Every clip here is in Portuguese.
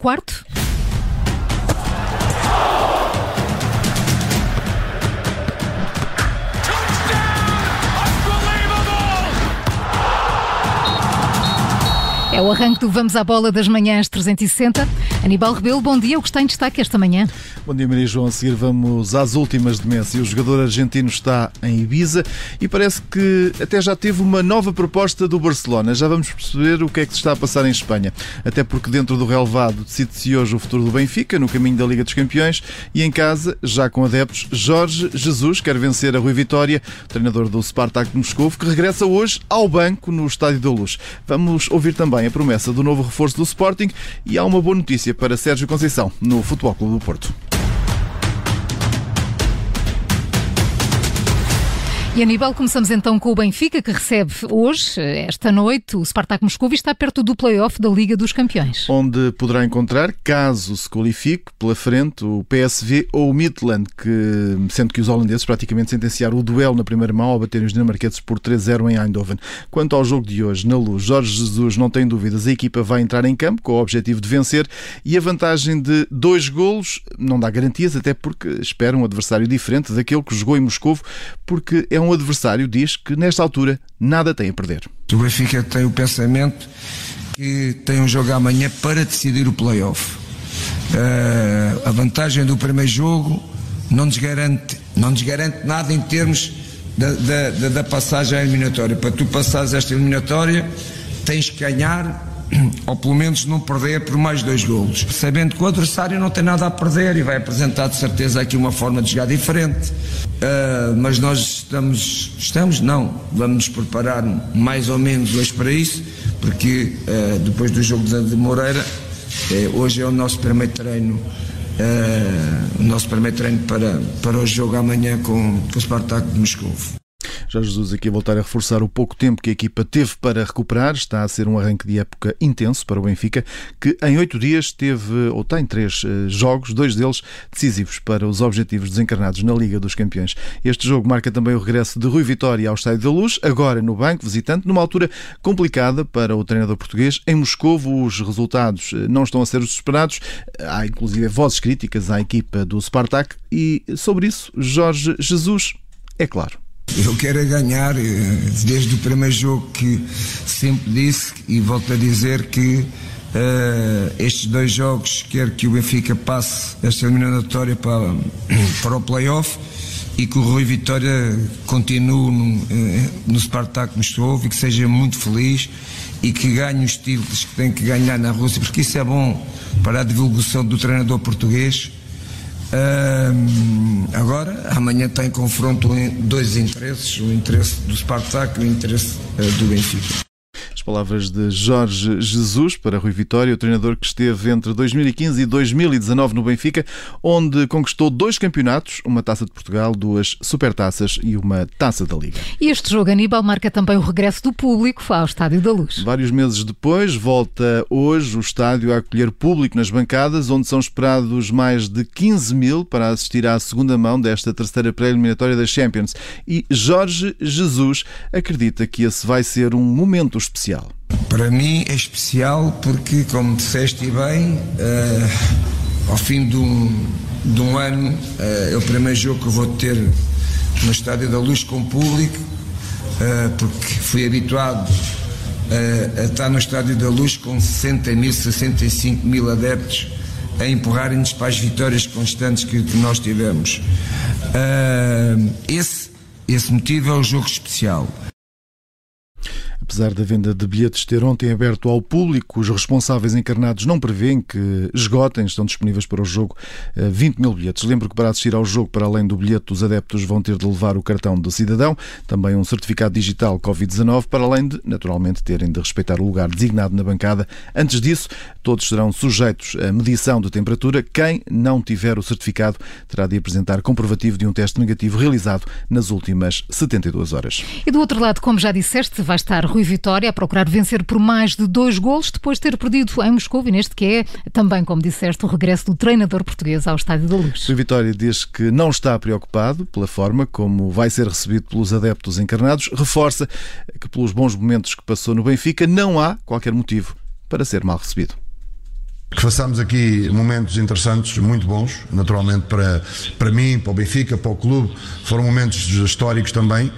quarto. É o arranque do Vamos à Bola das Manhãs 360. Aníbal Rebelo, bom dia. O que está em destaque esta manhã? Bom dia, Maria João. A seguir vamos às últimas de Messi. O jogador argentino está em Ibiza e parece que até já teve uma nova proposta do Barcelona. Já vamos perceber o que é que se está a passar em Espanha. Até porque dentro do relevado decide-se hoje o futuro do Benfica, no caminho da Liga dos Campeões. E em casa, já com adeptos, Jorge Jesus quer vencer a Rui Vitória, treinador do Spartak de Moscou, que regressa hoje ao banco no Estádio da Luz. Vamos ouvir também promessa do novo reforço do Sporting e há uma boa notícia para Sérgio Conceição no Futebol Clube do Porto. E Aníbal, começamos então com o Benfica, que recebe hoje, esta noite, o Spartak Moscou e está perto do play-off da Liga dos Campeões. Onde poderá encontrar, caso se qualifique, pela frente o PSV ou o Midland, que, sendo que os holandeses praticamente sentenciaram o duelo na primeira mão ao baterem os dinamarqueses por 3-0 em Eindhoven. Quanto ao jogo de hoje, na luz, Jorge Jesus não tem dúvidas, a equipa vai entrar em campo com o objetivo de vencer e a vantagem de dois golos não dá garantias, até porque espera um adversário diferente daquele que jogou em Moscou, porque é um um adversário diz que nesta altura nada tem a perder. O Benfica tem o pensamento que tem um jogo amanhã para decidir o playoff. Uh, a vantagem do primeiro jogo não nos garante, não nos garante nada em termos da, da, da passagem à eliminatória. Para tu passares esta eliminatória, tens que ganhar ou pelo menos não perder por mais dois golos, sabendo que o adversário não tem nada a perder e vai apresentar de certeza aqui uma forma de jogar diferente. Uh, mas nós estamos, estamos, não, vamos nos preparar mais ou menos hoje para isso, porque uh, depois do jogo de Moreira, uh, hoje é o nosso primeiro treino. o nosso primeiro treino para, para o jogo amanhã com, com o Spartak de Moscou. Jorge Jesus aqui a voltar a reforçar o pouco tempo que a equipa teve para recuperar. Está a ser um arranque de época intenso para o Benfica, que em oito dias teve, ou tem três eh, jogos, dois deles decisivos para os objetivos desencarnados na Liga dos Campeões. Este jogo marca também o regresso de Rui Vitória ao Estádio da Luz, agora no banco, visitante, numa altura complicada para o treinador português. Em Moscou, os resultados eh, não estão a ser os esperados. Há inclusive vozes críticas à equipa do Spartak e sobre isso, Jorge Jesus é claro. Eu quero é ganhar, eh, desde o primeiro jogo que sempre disse e volto a dizer que uh, estes dois jogos quero que o Benfica passe esta eliminatória para, para o playoff e que o Rui Vitória continue no, uh, no Spartak Moscou e que seja muito feliz e que ganhe os títulos que tem que ganhar na Rússia, porque isso é bom para a divulgação do treinador português agora, amanhã tem confronto dois interesses, o interesse do Spartak e o interesse uh, do Benfica palavras de Jorge Jesus para Rui Vitória, o treinador que esteve entre 2015 e 2019 no Benfica, onde conquistou dois campeonatos, uma taça de Portugal, duas supertaças e uma taça da Liga. E este jogo, Aníbal, marca também o regresso do público ao Estádio da Luz. Vários meses depois, volta hoje o estádio a acolher público nas bancadas, onde são esperados mais de 15 mil para assistir à segunda mão desta terceira pré-eliminatória da Champions. E Jorge Jesus acredita que esse vai ser um momento especial especial? Para mim é especial porque, como disseste bem, uh, ao fim de um, de um ano uh, é o primeiro jogo que eu vou ter no Estádio da Luz com o público, uh, porque fui habituado a estar no Estádio da Luz com 60 mil, 65 mil adeptos a empurrarem-nos para as vitórias constantes que, que nós tivemos. esse, esse motivo é o jogo especial. Apesar da venda de bilhetes ter ontem aberto ao público, os responsáveis encarnados não prevêem que esgotem, estão disponíveis para o jogo 20 eh, mil bilhetes. Lembro que para assistir ao jogo, para além do bilhete, os adeptos vão ter de levar o cartão do cidadão, também um certificado digital Covid-19, para além de, naturalmente, terem de respeitar o lugar designado na bancada. Antes disso, todos serão sujeitos à medição de temperatura. Quem não tiver o certificado terá de apresentar comprovativo de um teste negativo realizado nas últimas 72 horas. E do outro lado, como já disseste, vai estar Vitória a procurar vencer por mais de dois golos depois de ter perdido em Moscou e neste que é também, como disseste, o regresso do treinador português ao Estádio da Luz. Rui Vitória diz que não está preocupado pela forma como vai ser recebido pelos adeptos encarnados, reforça que pelos bons momentos que passou no Benfica não há qualquer motivo para ser mal recebido. Que façamos aqui momentos interessantes, muito bons, naturalmente para, para mim, para o Benfica, para o clube. Foram momentos históricos também.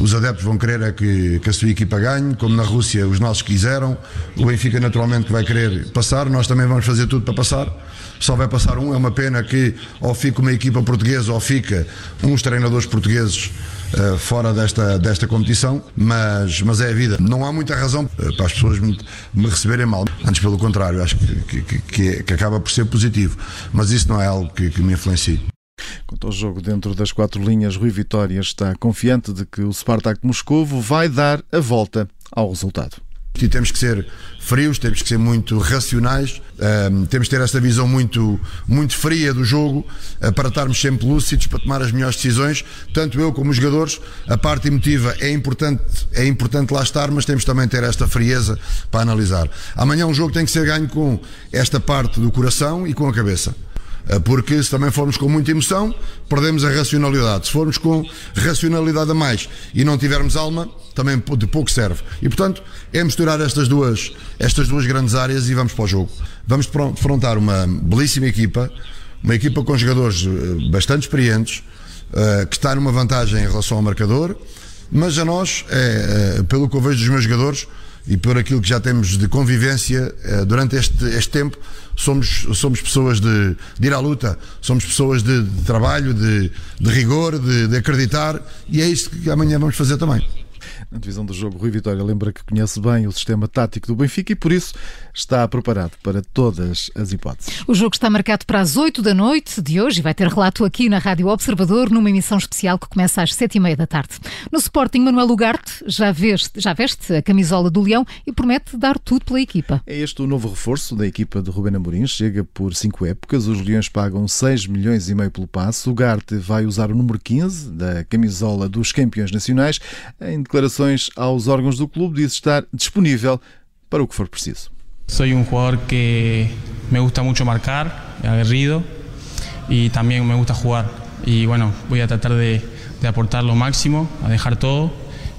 Os adeptos vão querer é que, que a sua equipa ganhe, como na Rússia os nossos quiseram. O Benfica, naturalmente, vai querer passar. Nós também vamos fazer tudo para passar. Só vai passar um. É uma pena que ou fica uma equipa portuguesa ou fica uns treinadores portugueses uh, fora desta, desta competição, mas, mas é a vida. Não há muita razão uh, para as pessoas me, me, receberem mal. Antes, pelo contrário, acho que, que, que, é, que, acaba por ser positivo. Mas isso não é algo que, que me influencie. Quanto ao jogo dentro das quatro linhas, Rui Vitória está confiante de que o Spartak Moscovo vai dar a volta ao resultado. E temos que ser frios, temos que ser muito racionais, um, temos que ter esta visão muito, muito fria do jogo uh, para estarmos sempre lúcidos, para tomar as melhores decisões. Tanto eu como os jogadores, a parte emotiva é importante, é importante lá estar, mas temos também ter esta frieza para analisar. Amanhã um jogo tem que ser ganho com esta parte do coração e com a cabeça. Eh, porque se também formos com muita emoção, perdemos a racionalidade. Se formos com racionalidade a mais e não tivermos alma, também de pouco serve. E portanto, é misturar estas duas, estas duas grandes áreas e vamos para o jogo. Vamos defrontar uma belíssima equipa, uma equipa com jogadores eh, bastante experientes, eh, que está numa vantagem em relação ao marcador, mas a nós, é, pelo que eu vejo dos meus jogadores, e por aquilo que já temos de convivência eh, durante este, este tempo, somos, somos pessoas de, de ir à luta, somos pessoas de, de trabalho, de, de rigor, de, de acreditar, e é isto que amanhã vamos fazer também. Na divisão do jogo, Rui Vitória lembra que conhece bem o sistema tático do Benfica e, por isso, está preparado para todas as hipóteses. O jogo está marcado para as 8 da noite de hoje e vai ter relato aqui na Rádio Observador, numa emissão especial que começa às 7 e meia da tarde. No Sporting, Manuel Ugarte já veste, já veste a camisola do Leão e promete dar tudo pela equipa. É este o novo reforço da equipa de Rubén Amorim. Chega por cinco épocas. Os Leões pagam 6 milhões e meio pelo passo. O vai usar o número 15 da camisola dos campeões nacionais. Em declarações aos órgãos do clube, diz estar disponível para o que for preciso. Sou um jogador que me gusta muito marcar, aguerrido e também me gusta jugar. E bueno, voy a tratar de, de aportar lo máximo, a dejar todo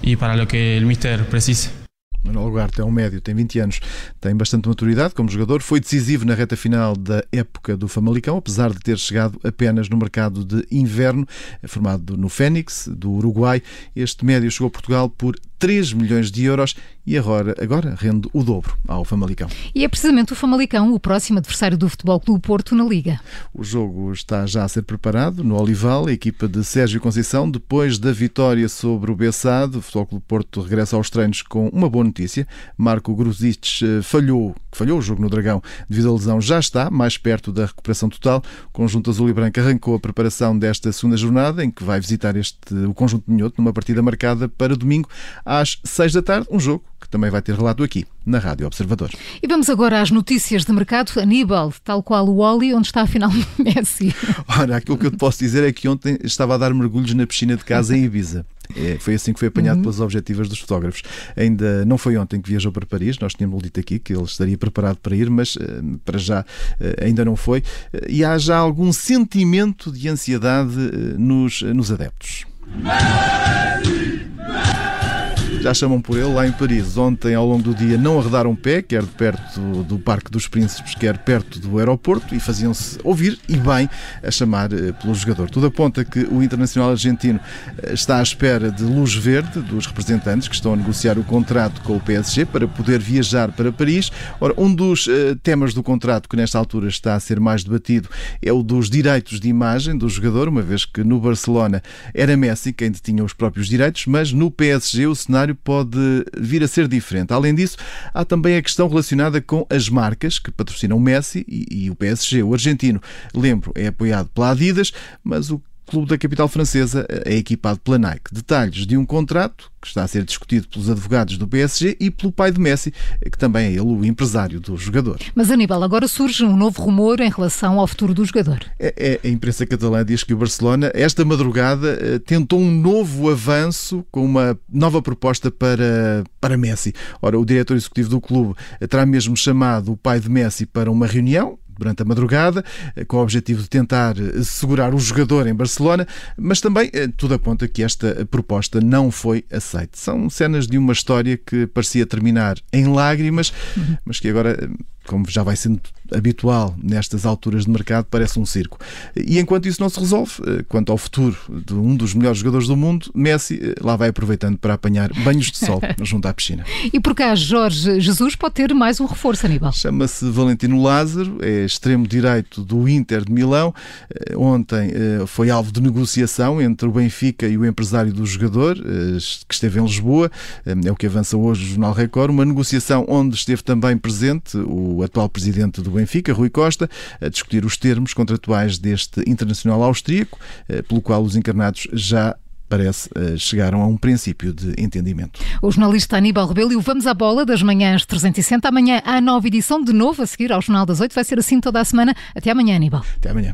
e para lo que o mister precise. Manuel Ugarte é um médio, tem 20 anos, tem bastante maturidade como jogador, foi decisivo na reta final da época do Famalicão, apesar de ter chegado apenas no mercado de inverno, formado no Fênix, do Uruguai. Este médio chegou a Portugal por 3 milhões de euros e agora, agora rende o dobro ao Famalicão. E é precisamente o Famalicão o próximo adversário do Futebol Clube Porto na Liga. O jogo está já a ser preparado no Olival, a equipa de Sérgio Conceição, depois da vitória sobre o Bessado, o Futebol Clube Porto regressa aos treinos com uma boa notícia. Marco Gruzic eh, falhou, falhou o jogo no Dragão devido à lesão, já está mais perto da recuperação total. O conjunto azul e branco arrancou a preparação desta segunda jornada, em que vai visitar este, o conjunto de Minhoto, numa partida marcada para domingo às 6 da tarde, um jogo que também vai ter relato aqui na Rádio Observador. E vamos agora às notícias de mercado. Aníbal, tal qual o Oli, onde está afinal Messi? Ora, aquilo que eu te posso dizer é que ontem estava a dar mergulhos na piscina de casa em Ibiza. É, foi assim que foi apanhado uhum. pelas objetivas dos fotógrafos. Ainda não foi ontem que viajou para Paris, nós tínhamos dito aqui que ele estaria preparado para ir, mas uh, para já uh, ainda não foi. Uh, e há já algum sentimento de ansiedade nos, nos adeptos. Messi! Já chamam por ele lá em Paris. Ontem, ao longo do dia, não arredaram pé, quer perto do Parque dos Príncipes, quer perto do aeroporto, e faziam-se ouvir e bem a chamar eh, pelo jogador. Tudo aponta que o internacional argentino eh, está à espera de luz verde dos representantes que estão a negociar o contrato com o PSG para poder viajar para Paris. Ora, um dos uh, temas do contrato que nesta altura está a ser mais debatido é o dos direitos de imagem do jogador, uma vez que no Barcelona era Messi quem detinha os próprios direitos, mas no PSG o cenário cenário pode vir a ser diferente. Além disso, há também a questão relacionada com as marcas que patrocinam o Messi e, e o PSG. O argentino, lembro, é apoiado pela Adidas, mas o clube da capital francesa é equipado pela Nike. Detalhes de um contrato que está a ser discutido pelos advogados do PSG e pelo pai de Messi, que também é ele o empresário do jogador. Mas Aníbal, agora surge um novo rumor em relação ao futuro do jogador. É, é, a imprensa catalã diz que o Barcelona, esta madrugada, eh, tentou um novo avanço com uma nova proposta para, para Messi. Ora, o diretor executivo do clube terá mesmo chamado o pai de Messi para uma reunião durante a madrugada, eh, com o objetivo de tentar eh, segurar o jogador em Barcelona, mas também eh, tudo aponta que esta proposta não foi aceita. São cenas de uma história que parecia terminar em lágrimas, uhum. mas que agora como já vai sendo habitual nestas alturas de mercado, parece um circo. E enquanto isso não se resolve, eh, quanto ao futuro de um dos melhores jogadores do mundo, Messi eh, lá vai aproveitando para apanhar banhos de sol junto à piscina. E por cá, Jorge Jesus pode ter mais um reforço, Aníbal. Chama-se Valentino Lázaro, é extremo direito do Inter de Milão. Eh, ontem foi alvo de negociação entre o Benfica e o empresário do jogador, que esteve em Lisboa. É o que avança hoje o Jornal Record. Uma negociação onde esteve também presente o atual presidente do Benfica, Rui Costa, a discutir os termos contratuais deste internacional austríaco, eh, pelo qual os encarnados já parece, eh, chegaram a um princípio de entendimento. O jornalista Aníbal Rebelo e o Vamos à Bola das manhãs 360. Amanhã há nova edição, de novo a seguir ao Jornal das 8. Vai ser assim toda a semana. Até amanhã, Aníbal. Até amanhã.